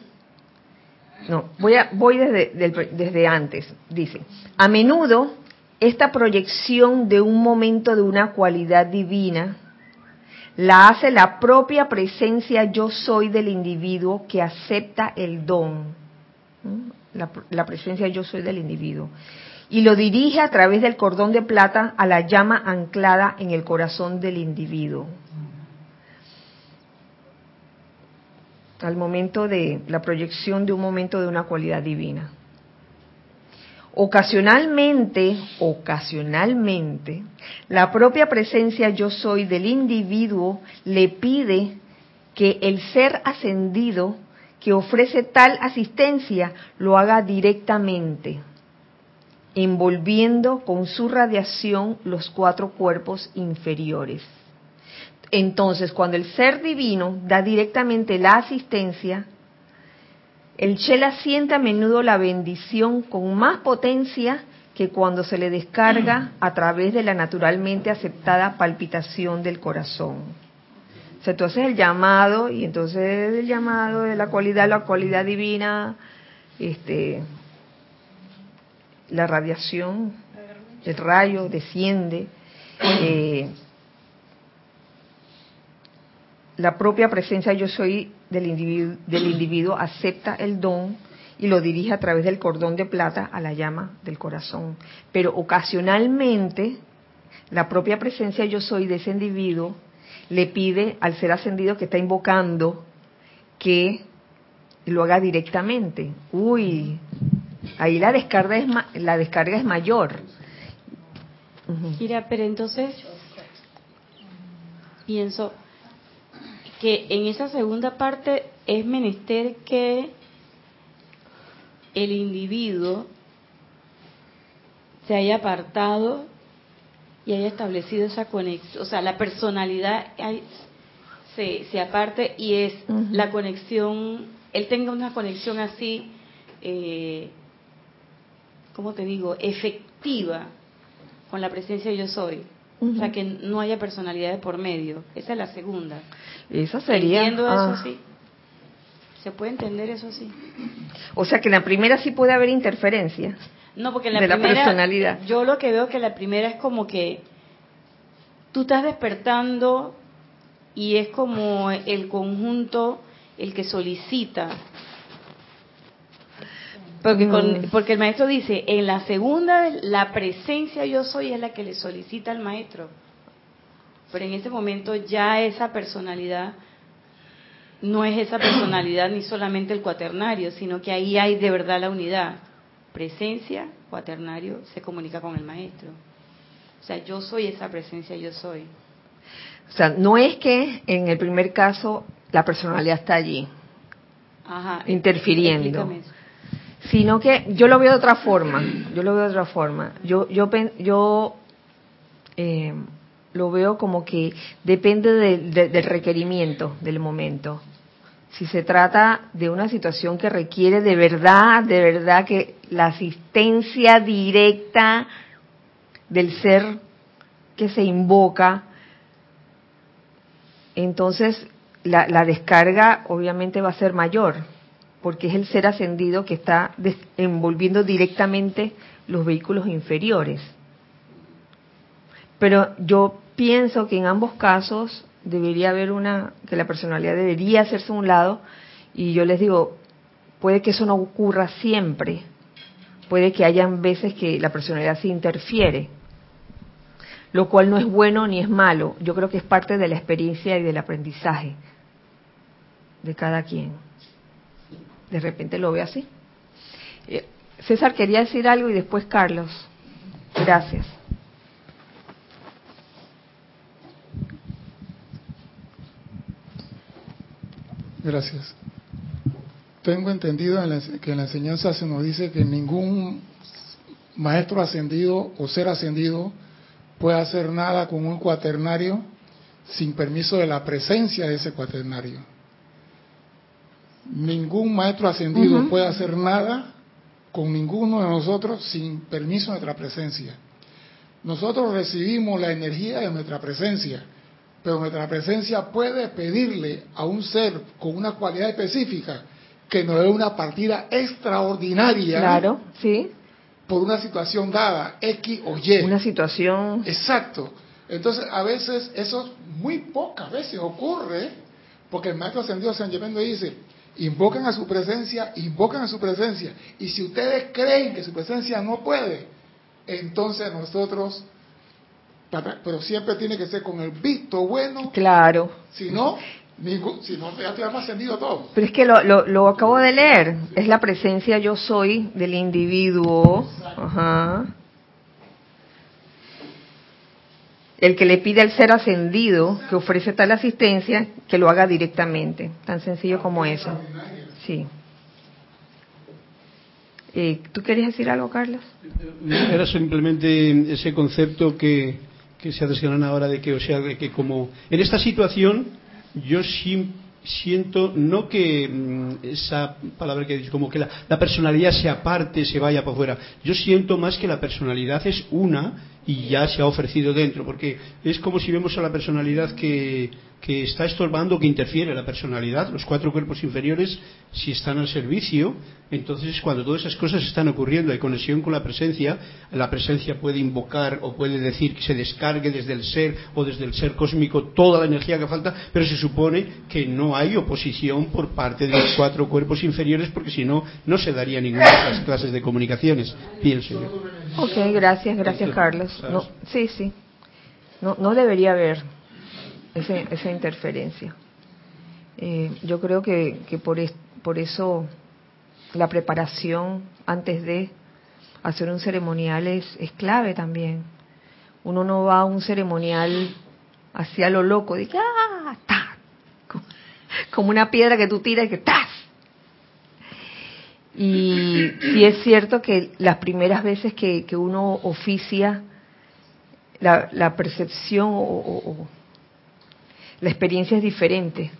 no, voy, a, voy desde, desde antes, dice, a menudo esta proyección de un momento de una cualidad divina la hace la propia presencia yo soy del individuo que acepta el don, la, presencia yo soy del individuo, y lo dirige a través del cordón de plata a la llama anclada en el corazón del individuo. al momento de la proyección de un momento de una cualidad divina. Ocasionalmente, ocasionalmente, la propia presencia yo soy del individuo le pide que el ser ascendido que ofrece tal asistencia lo haga directamente, envolviendo con su radiación los cuatro cuerpos inferiores. Entonces, cuando el ser divino da directamente la asistencia, el Chela siente a menudo la bendición con más potencia que cuando se le descarga a través de la naturalmente aceptada palpitación del corazón. O sea, tú haces el llamado y entonces el llamado de la cualidad, la cualidad divina, este, la radiación, el rayo desciende. Eh, la propia presencia yo soy del individuo, del individuo acepta el don y lo dirige a través del cordón de plata a la llama del corazón. Pero ocasionalmente la propia presencia yo soy de ese individuo le pide al ser ascendido que está invocando que lo haga directamente. Uy, ahí la descarga es, la descarga es mayor. Mira, pero entonces pienso, que en esa segunda parte es menester que el individuo se haya apartado y haya establecido esa conexión, o sea, la personalidad se, se aparte y es la conexión, él tenga una conexión así, eh, ¿cómo te digo?, efectiva con la presencia de yo soy. O sea, que no haya personalidad de por medio. Esa es la segunda. Esa sería. Entiendo eso ah. sí. ¿Se puede entender eso sí? O sea, que en la primera sí puede haber interferencia. No, porque en la de primera. La personalidad. Yo lo que veo que la primera es como que tú estás despertando y es como el conjunto el que solicita porque, mm. porque el maestro dice, en la segunda, la presencia yo soy es la que le solicita al maestro. Pero en ese momento ya esa personalidad no es esa personalidad ni solamente el cuaternario, sino que ahí hay de verdad la unidad. Presencia, cuaternario, se comunica con el maestro. O sea, yo soy esa presencia, yo soy. O sea, no es que en el primer caso la personalidad está allí, Ajá, interfiriendo sino que yo lo veo de otra forma, yo lo veo de otra forma. Yo, yo, yo eh, lo veo como que depende del requerimiento del momento. Si se trata de una situación que requiere de verdad, de verdad que la asistencia directa del ser que se invoca entonces la, descarga obviamente va a ser mayor, porque es el ser ascendido que está envolviendo directamente los vehículos inferiores. Pero yo pienso que en ambos casos debería haber una, que la personalidad debería hacerse a un lado, y yo les digo, puede que eso no ocurra siempre, puede que hayan veces que la personalidad se interfiere, lo cual no es bueno ni es malo, yo creo que es parte de la experiencia y del aprendizaje de cada quien. De repente lo ve así. Eh, César quería decir algo y después Carlos. Gracias. Gracias. Tengo entendido que en la enseñanza se nos dice que ningún maestro ascendido o ser ascendido puede hacer nada con un cuaternario sin permiso de la presencia de ese cuaternario. Ningún maestro ascendido puede hacer nada con ninguno de nosotros sin permiso de nuestra presencia. Nosotros recibimos la energía de nuestra presencia, pero nuestra presencia puede pedirle a un ser con una cualidad específica que nos dé una partida extraordinaria. Claro, sí. Por una situación dada, X o Y. Una situación. Exacto. Entonces, a veces, eso muy pocas veces ocurre, porque el maestro ascendido San Germán dice, invocan a su presencia, invocan a su presencia. Y si ustedes creen que su presencia no puede, entonces nosotros, pero siempre tiene que ser con el visto bueno. Claro. Si no, si no, ya te ascendido todo. Pero es que lo, lo, lo, acabo de leer. Es la presencia yo soy del individuo. Ajá. El que le pide al ser ascendido que ofrece tal asistencia, que lo haga directamente. Tan sencillo como eso. Sí. Eh, ¿Tú querías decir algo, Carlos? Era simplemente ese concepto que, que se adesiona ahora de que, o sea, de que como en esta situación yo siento no que mm, esa palabra que dicho como que la, la, personalidad se aparte, se vaya para afuera. Yo siento más que la personalidad es una y ya se ha ofrecido dentro, porque es como si vemos a la personalidad que, está estorbando, que interfiere la personalidad, los cuatro cuerpos inferiores, si están al servicio, entonces cuando todas esas cosas están ocurriendo, hay conexión con la presencia, la presencia puede invocar o puede decir que se descargue desde el ser o desde el ser cósmico toda la energía que falta, pero se supone que no hay oposición por parte de los cuatro cuerpos inferiores, porque si no, no se daría ninguna de las clases de comunicaciones, pienso yo. Ok, gracias, gracias Carlos. No, sí, sí. No, no debería haber esa interferencia. Eh, yo creo que, que por, por eso la preparación antes de hacer un ceremonial es, es clave también. Uno no va a un ceremonial hacia lo loco, de que, ¡ah! ¡ta! Como una piedra que tú tiras y que ¡tas! Y sí es cierto que las primeras veces que, que uno oficia, la, la percepción o, la experiencia es diferente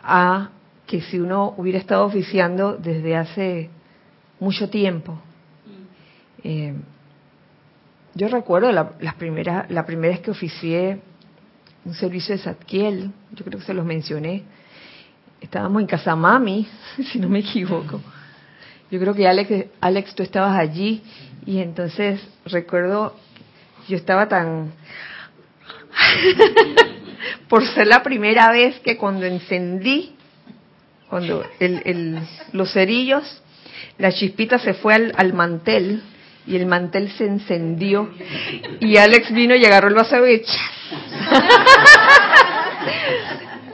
a que si uno hubiera estado oficiando desde hace mucho tiempo. Eh, yo recuerdo la, primera, la primera vez que oficié un servicio de Satkiel, yo creo que se los mencioné, estábamos en casa mami, si no me equivoco. Yo creo que Alex, Alex, tú estabas allí y entonces recuerdo, yo estaba tan por ser la primera vez que cuando encendí, cuando el, los cerillos, la chispita se fue al, mantel y el mantel se encendió y Alex vino y agarró el vaso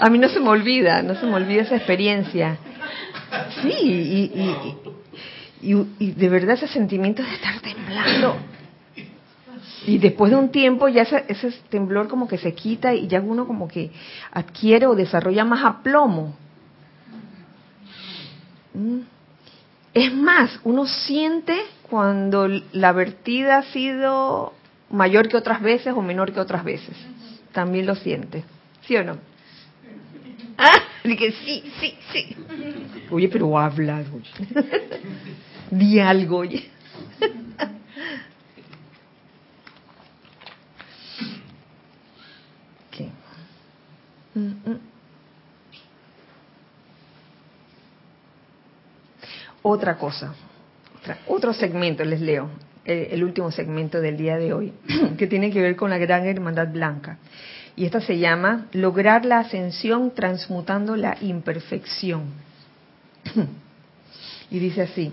a mí no se me olvida, no se me olvida esa experiencia. Sí, y, y, y de verdad ese sentimiento de estar temblando y después de un tiempo ya ese, temblor como que se quita y ya uno como que adquiere o desarrolla más aplomo. Mm. Es más, uno siente cuando la vertida ha sido mayor que otras veces o menor que otras veces. También lo siente. ¿Sí o no? Dije, sí, sí, sí. Oye, pero habla, oye. Di algo, oye. Mm. Otra cosa, otro segmento, les leo, eh, el último segmento del día de hoy, que tiene que ver con la Gran Hermandad Blanca. Y esta se llama Lograr la ascensión transmutando la imperfección. y dice así,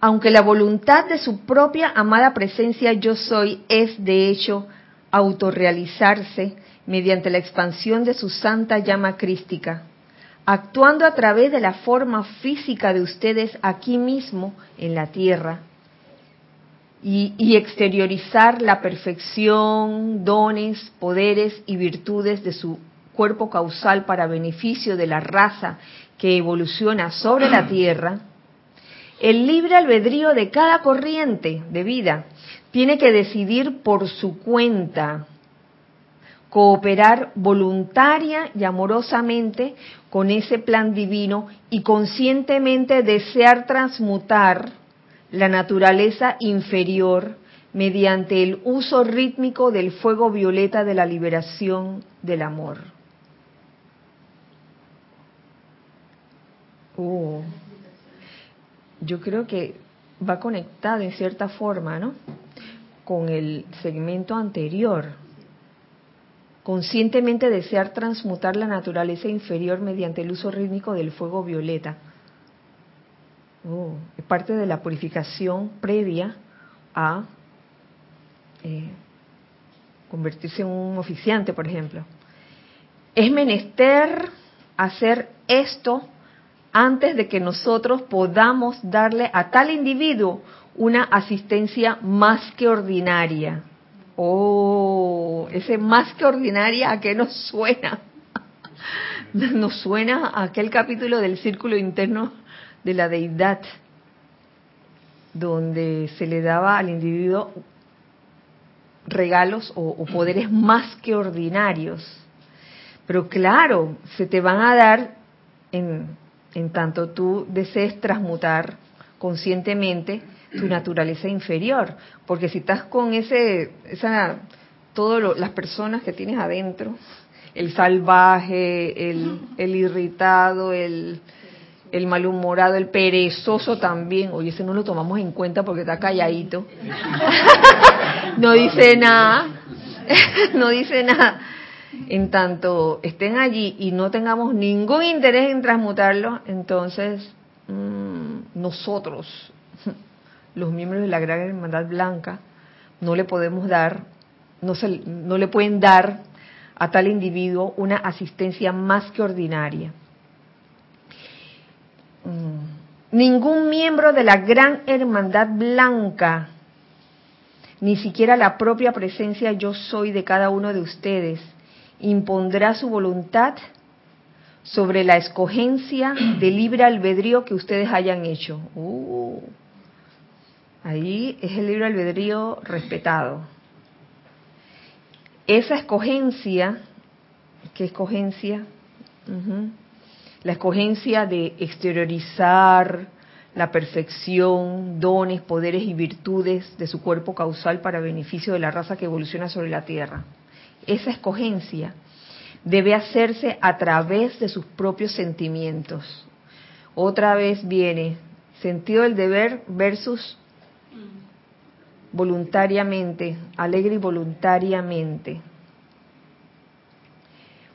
aunque la voluntad de su propia amada presencia yo soy es de hecho autorrealizarse mediante la expansión de su santa llama crística, actuando a través de la forma física de ustedes aquí mismo en la tierra, y, y, exteriorizar la perfección, dones, poderes y virtudes de su cuerpo causal para beneficio de la raza que evoluciona sobre la tierra, el libre albedrío de cada corriente de vida tiene que decidir por su cuenta cooperar voluntaria y amorosamente con ese plan divino y conscientemente desear transmutar la naturaleza inferior mediante el uso rítmico del fuego violeta de la liberación del amor. Oh yo creo que va conectado en cierta forma, ¿no? Con el segmento anterior. Conscientemente desear transmutar la naturaleza inferior mediante el uso rítmico del fuego violeta. Oh, es parte de la purificación previa a eh, convertirse en un oficiante, por ejemplo. Es menester hacer esto antes de que nosotros podamos darle a tal individuo una asistencia más que ordinaria. Oh, ese más que ordinaria, ¿a qué nos suena? Nos suena aquel capítulo del círculo interno de la deidad, donde se le daba al individuo regalos o, o poderes más que ordinarios. Pero claro, se te van a dar en, en tanto tú desees transmutar conscientemente tu naturaleza inferior, porque si estás con ese, esa, todas las personas que tienes adentro, el salvaje, el, el irritado, el, el malhumorado, el perezoso también, oye, ese no lo tomamos en cuenta porque está calladito, no dice nada, no dice nada. En tanto estén allí y no tengamos ningún interés en transmutarlo, entonces mm, nosotros, los miembros de la Gran Hermandad Blanca, no le podemos dar, no, se, no le pueden dar a tal individuo una asistencia más que ordinaria. Mm, ningún miembro de la Gran Hermandad Blanca, ni siquiera la propia presencia yo soy de cada uno de ustedes, impondrá su voluntad sobre la escogencia de libre albedrío que ustedes hayan hecho. Uh, ahí es el libre albedrío respetado. Esa escogencia, ¿qué escogencia? La escogencia de exteriorizar la perfección, dones, poderes y virtudes de su cuerpo causal para beneficio de la raza que evoluciona sobre la Tierra esa escogencia debe hacerse a través de sus propios sentimientos. Otra vez viene sentido del deber versus voluntariamente, alegre y voluntariamente.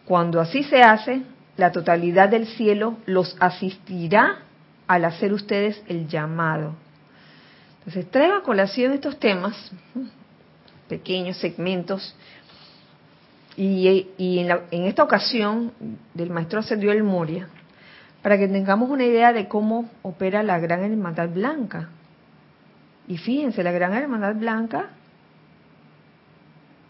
Cuando así se hace, la totalidad del cielo los asistirá al hacer ustedes el llamado. Entonces, traigo a colación estos temas, pequeños segmentos, y, en, esta ocasión del maestro ascendió el Moria, para que tengamos una idea de cómo opera la Gran Hermandad Blanca. Y fíjense, la Gran Hermandad Blanca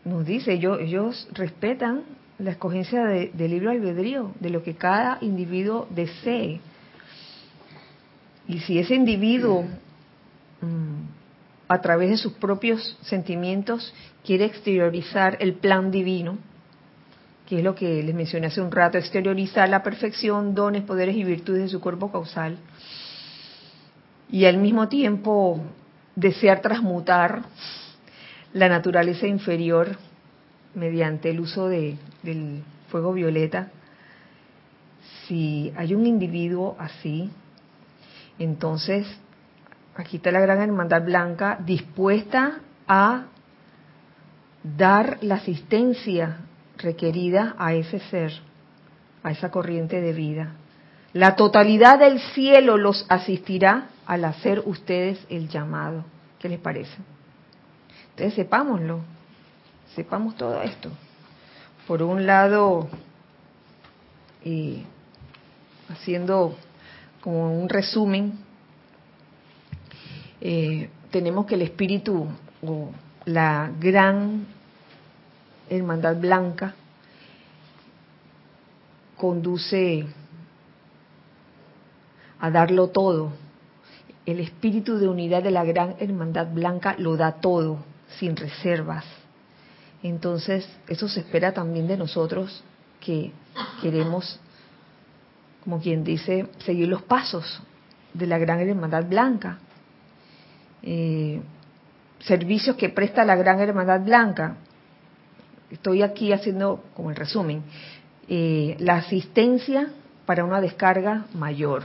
nos dice, ellos, ellos respetan la escogencia de, del libro albedrío, de lo que cada individuo desee. Y si ese individuo, mm, a través de sus propios sentimientos, quiere exteriorizar el plan divino, que es lo que les mencioné hace un rato, exteriorizar la perfección, dones, poderes y virtudes de su cuerpo causal, y al mismo tiempo desear transmutar la naturaleza inferior mediante el uso de, del fuego violeta, si hay un individuo así, entonces aquí está la gran hermandad blanca dispuesta a dar la asistencia requerida a ese ser, a esa corriente de vida. La totalidad del cielo los asistirá al hacer ustedes el llamado. ¿Qué les parece? Entonces sepámoslo, sepamos todo esto. Por un lado, haciendo como un resumen, eh, tenemos que el espíritu o la gran hermandad blanca conduce a darlo todo. El espíritu de unidad de la gran hermandad blanca lo da todo, sin reservas. Entonces, eso se espera también de nosotros que queremos, como quien dice, seguir los pasos de la gran hermandad blanca. Eh, servicios que presta la gran hermandad blanca. Estoy aquí haciendo como el resumen. Eh, la asistencia para una descarga mayor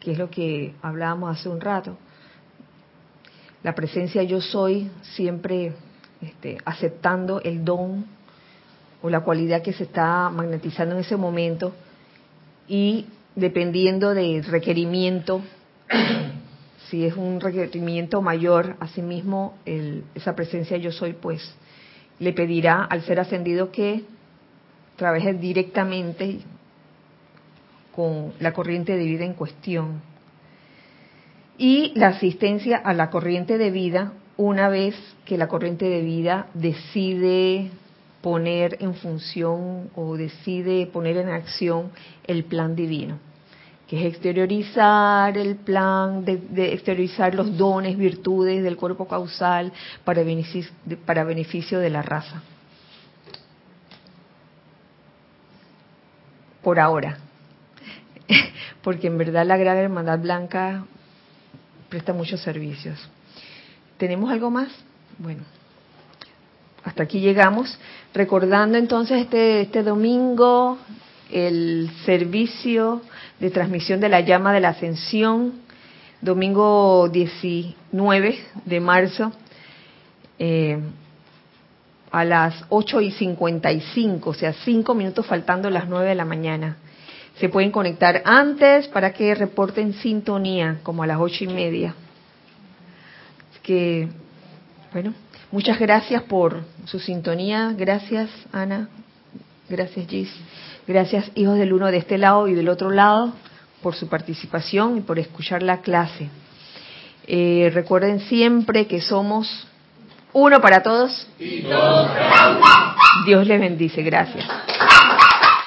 que es lo que hablábamos hace un rato. La presencia yo soy siempre este, aceptando el don o la cualidad que se está magnetizando en ese momento y dependiendo del requerimiento, si es un requerimiento mayor, asimismo el, esa presencia yo soy, pues le pedirá al ser ascendido que trabaje directamente con la corriente de vida en cuestión. Y la asistencia a la corriente de vida una vez que la corriente de vida decide poner en función o decide poner en acción el plan divino, que es exteriorizar el plan, de, exteriorizar los dones, virtudes del cuerpo causal para para beneficio de la raza. Por ahora. porque en verdad la Gran Hermandad Blanca presta muchos servicios. ¿Tenemos algo más? Bueno, hasta aquí llegamos. Recordando entonces este, este domingo el servicio de transmisión de la llama de la ascensión, domingo 19 de marzo, eh, a las 8 y 55, o sea, cinco minutos faltando las 9 de la mañana. Se pueden conectar antes para que reporten sintonía, como a las ocho y media. Que, bueno, muchas gracias por su sintonía. Gracias, Ana. Gracias, Gis. Gracias, hijos del uno de este lado y del otro lado, por su participación y por escuchar la clase. Eh, recuerden siempre que somos uno para todos. Y todos Dios les bendice. Gracias.